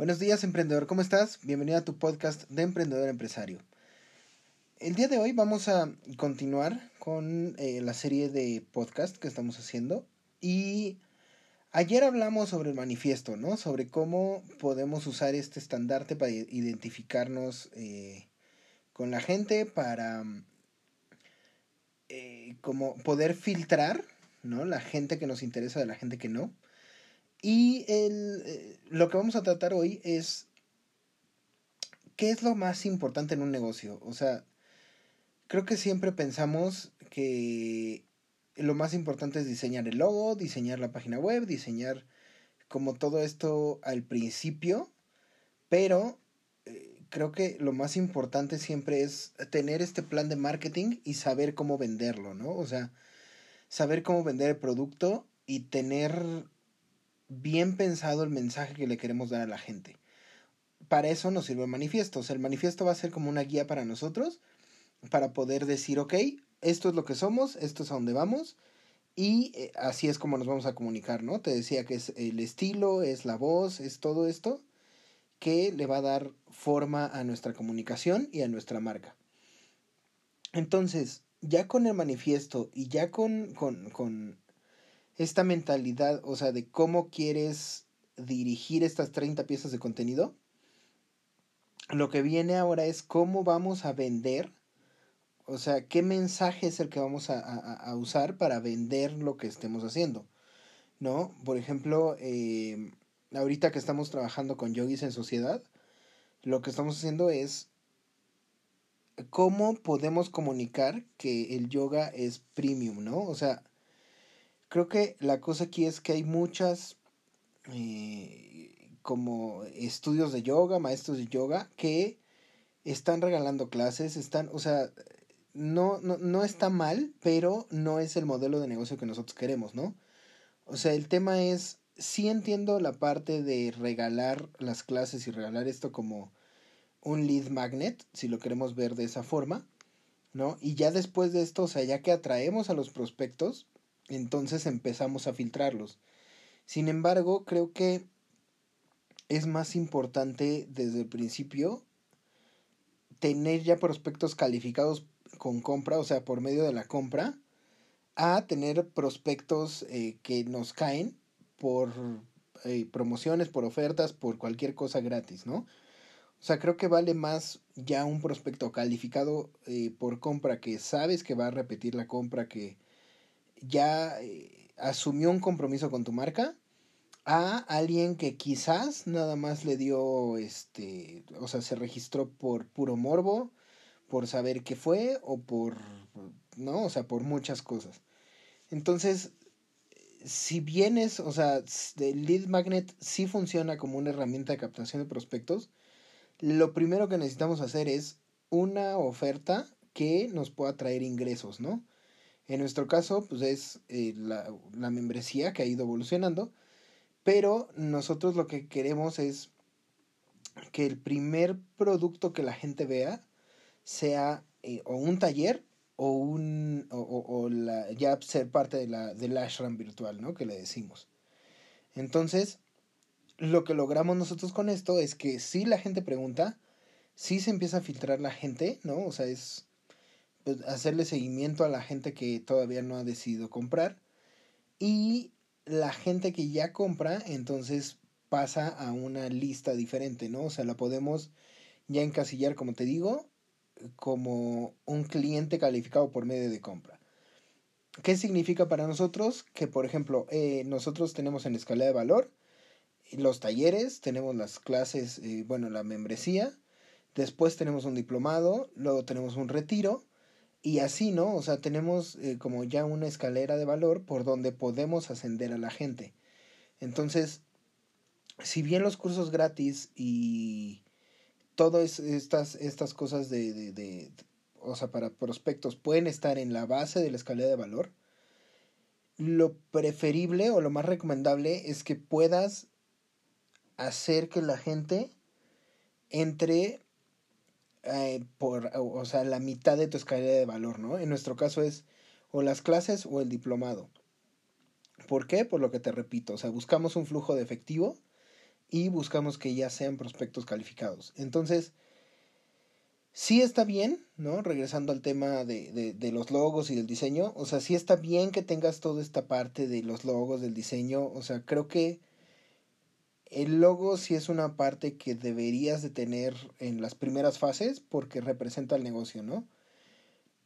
Buenos días, emprendedor, ¿cómo estás? Bienvenido a tu podcast de emprendedor empresario. El día de hoy vamos a continuar con eh, la serie de podcast que estamos haciendo y ayer hablamos sobre el manifiesto, ¿no? Sobre cómo podemos usar este estandarte para identificarnos eh, con la gente, para eh, como poder filtrar, ¿no? La gente que nos interesa de la gente que no. Y el, lo que vamos a tratar hoy es qué es lo más importante en un negocio. O sea, creo que siempre pensamos que lo más importante es diseñar el logo, diseñar la página web, diseñar como todo esto al principio, pero eh, creo que lo más importante siempre es tener este plan de marketing y saber cómo venderlo, ¿no? O sea, saber cómo vender el producto y tener bien pensado el mensaje que le queremos dar a la gente. Para eso nos sirve el manifiesto. O sea, el manifiesto va a ser como una guía para nosotros para poder decir, ok, esto es lo que somos, esto es a donde vamos, y eh, así es como nos vamos a comunicar, ¿no? Te decía que es el estilo, es la voz, es todo esto que le va a dar forma a nuestra comunicación y a nuestra marca. Entonces, ya con el manifiesto y ya con, con, con esta mentalidad, o sea, de cómo quieres dirigir estas 30 piezas de contenido, lo que viene ahora es cómo vamos a vender o sea, ¿qué mensaje es el que vamos a, usar para vender lo que estemos haciendo? ¿No? Por ejemplo, eh, ahorita que estamos trabajando con yogis en sociedad, lo que estamos haciendo es cómo podemos comunicar que el yoga es premium, ¿no? O sea, creo que la cosa aquí es que hay muchas eh, como estudios de yoga, maestros de yoga, que están regalando clases, están, o sea, no, no, no está mal, pero no es el modelo de negocio que nosotros queremos, ¿no? O sea, el tema es, sí entiendo la parte de regalar las clases y regalar esto como un lead magnet, si lo queremos ver de esa forma, ¿no? Y ya después de esto, o sea, ya que atraemos a los prospectos, entonces empezamos a filtrarlos. Sin embargo, creo que es más importante desde el principio tener ya prospectos calificados con compra, o sea, por medio de la compra, a tener prospectos eh, que nos caen por eh, promociones, por ofertas, por cualquier cosa gratis, ¿no? O sea, creo que vale más ya un prospecto calificado eh, por compra que sabes que va a repetir la compra, que ya asumió un compromiso con tu marca, a alguien que quizás nada más le dio, este, o sea, se registró por puro morbo, por saber qué fue o por, ¿no? O sea, por muchas cosas. Entonces, si vienes, o sea, el lead magnet sí funciona como una herramienta de captación de prospectos, lo primero que necesitamos hacer es una oferta que nos pueda traer ingresos, ¿no? En nuestro caso, pues es eh, la, la membresía que ha ido evolucionando, pero nosotros lo que queremos es que el primer producto que la gente vea sea eh, o un taller o un o, la, ya ser parte de la del ashram virtual, ¿no? Que le decimos. Entonces, lo que logramos nosotros con esto es que si la gente pregunta, si se empieza a filtrar la gente, ¿no? O sea, es pues, hacerle seguimiento a la gente que todavía no ha decidido comprar y la gente que ya compra, entonces pasa a una lista diferente, ¿no? O sea, la podemos ya encasillar, como te digo, como un cliente calificado por medio de compra. ¿Qué significa para nosotros? Que, por ejemplo, eh, nosotros tenemos en escala de valor los talleres, tenemos las clases, eh, bueno, la membresía, después tenemos un diplomado, luego tenemos un retiro, y así, ¿no? O sea, tenemos eh, como ya una escalera de valor por donde podemos ascender a la gente. Entonces, si bien los cursos gratis y todas estas, estas cosas de, de, de, o sea, para prospectos pueden estar en la base de la escalera de valor, lo preferible o lo más recomendable es que puedas hacer que la gente entre eh, por, o sea, la mitad de tu escalera de valor, ¿no? En nuestro caso es o las clases o el diplomado. ¿Por qué? Por lo que te repito, o sea, buscamos un flujo de efectivo y buscamos que ya sean prospectos calificados. Entonces, sí está bien, ¿no? Regresando al tema de, de, de, los logos y del diseño, o sea, sí está bien que tengas toda esta parte de los logos, del diseño, o sea, creo que el logo sí es una parte que deberías de tener en las primeras fases porque representa el negocio, ¿no?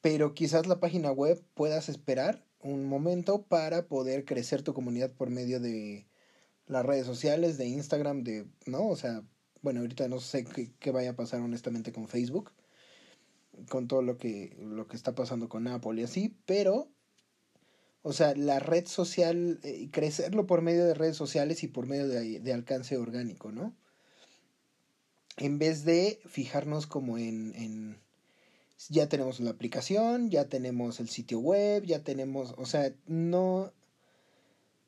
Pero quizás la página web puedas esperar un momento para poder crecer tu comunidad por medio de las redes sociales, de Instagram, de, ¿no? O sea, bueno, ahorita no sé qué, qué, vaya a pasar honestamente con Facebook, con todo lo que, lo que está pasando con Apple y así, pero, o sea, la red social, eh, crecerlo por medio de redes sociales y por medio de, de, alcance orgánico, ¿no? En vez de fijarnos como en, en, ya tenemos la aplicación, ya tenemos el sitio web, ya tenemos, o sea, no,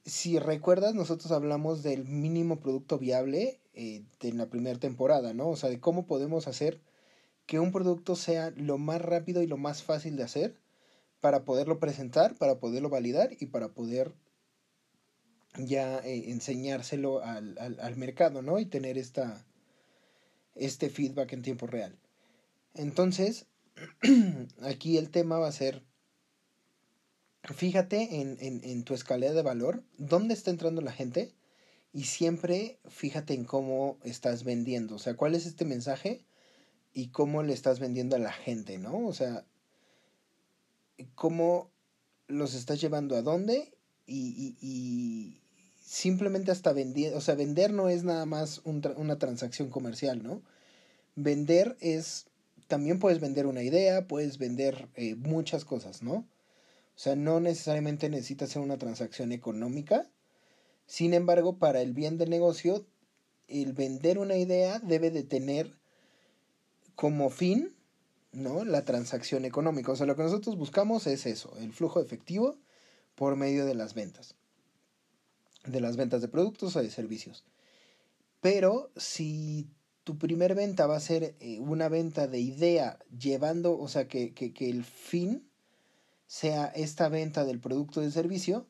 si recuerdas, nosotros hablamos del mínimo producto viable eh, en la primera temporada, ¿no? O sea, de cómo podemos hacer que un producto sea lo más rápido y lo más fácil de hacer para poderlo presentar, para poderlo validar y para poder ya eh, enseñárselo al, al, al, mercado, ¿no? Y tener esta, este feedback en tiempo real. Entonces, aquí el tema va a ser fíjate en, en, en, tu escalera de valor, dónde está entrando la gente y siempre fíjate en cómo estás vendiendo, o sea, cuál es este mensaje y cómo le estás vendiendo a la gente, ¿no? O sea, cómo los estás llevando a dónde y, y, y simplemente hasta vender, o sea, vender no es nada más una transacción comercial, ¿no? Vender es, también puedes vender una idea, puedes vender eh, muchas cosas, ¿no? O sea, no necesariamente necesita ser una transacción económica. Sin embargo, para el bien del negocio, el vender una idea debe de tener como fin, ¿no? La transacción económica. O sea, lo que nosotros buscamos es eso, el flujo efectivo por medio de las ventas. De las ventas de productos o de servicios. Pero si tu primer venta va a ser eh, una venta de idea llevando, o sea, que, que, que el fin sea esta venta del producto o del servicio,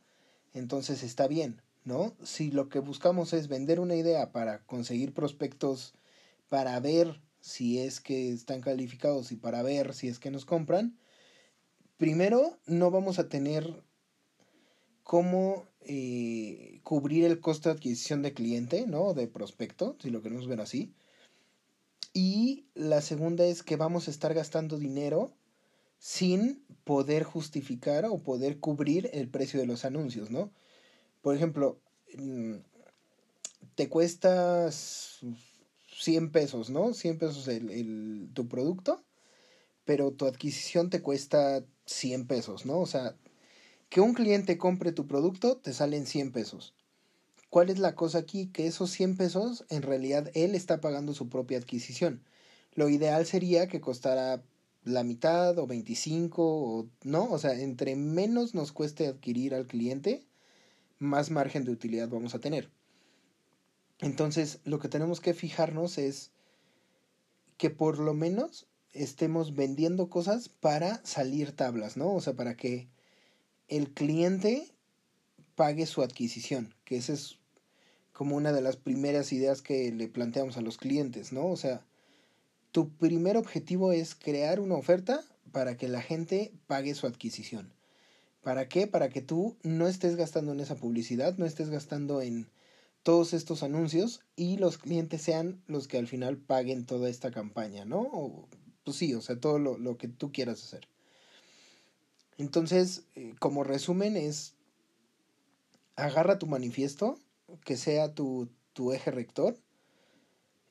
entonces está bien, ¿no? Si lo que buscamos es vender una idea para conseguir prospectos, para ver si es que están calificados y para ver si es que nos compran, primero no vamos a tener cómo eh, cubrir el costo de adquisición de cliente, ¿no? De prospecto, si lo queremos ver así. Y la segunda es que vamos a estar gastando dinero sin poder justificar o poder cubrir el precio de los anuncios, ¿no? Por ejemplo, mm, te cuesta 100 pesos, ¿no? 100 pesos el, el, tu producto, pero tu adquisición te cuesta 100 pesos, ¿no? O sea, que un cliente compre tu producto te salen 100 pesos. ¿Cuál es la cosa aquí? Que esos 100 pesos en realidad él está pagando su propia adquisición. Lo ideal sería que costara la mitad o 25 o no, o sea, entre menos nos cueste adquirir al cliente, más margen de utilidad vamos a tener. Entonces, lo que tenemos que fijarnos es que por lo menos estemos vendiendo cosas para salir tablas, ¿no? O sea, para que el cliente pague su adquisición, que esa es como una de las primeras ideas que le planteamos a los clientes, ¿no? O sea, tu primer objetivo es crear una oferta para que la gente pague su adquisición. ¿Para qué? Para que tú no estés gastando en esa publicidad, no estés gastando en todos estos anuncios y los clientes sean los que al final paguen toda esta campaña, ¿no? Pues sí, o sea, todo lo, que tú quieras hacer. Entonces, eh, como resumen es, agarra tu manifiesto, que sea tu, tu eje rector,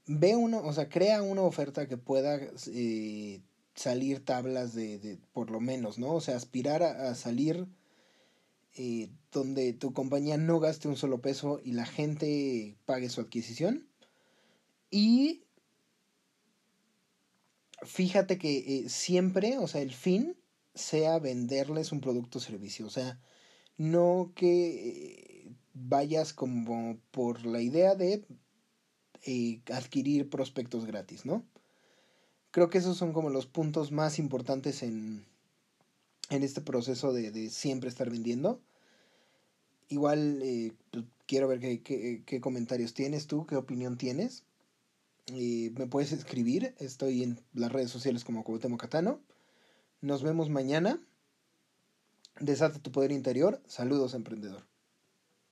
ve una, o sea, crea una oferta que pueda eh, salir tablas de, de, por lo menos, ¿no? O sea, aspirar a, salir eh, donde tu compañía no gaste un solo peso y la gente pague su adquisición. Y fíjate que eh, siempre, o sea, el fin sea venderles un producto o servicio. O sea, no que vayas como por la idea de adquirir prospectos gratis, ¿no? Creo que esos son como los puntos más importantes en, en este proceso de, siempre estar vendiendo. Igual eh, pues, quiero ver qué, qué, comentarios tienes tú, qué opinión tienes. Eh, me puedes escribir, estoy en las redes sociales como Cuauhtémoc Catano. Nos vemos mañana. Desata tu poder interior. Saludos, emprendedor.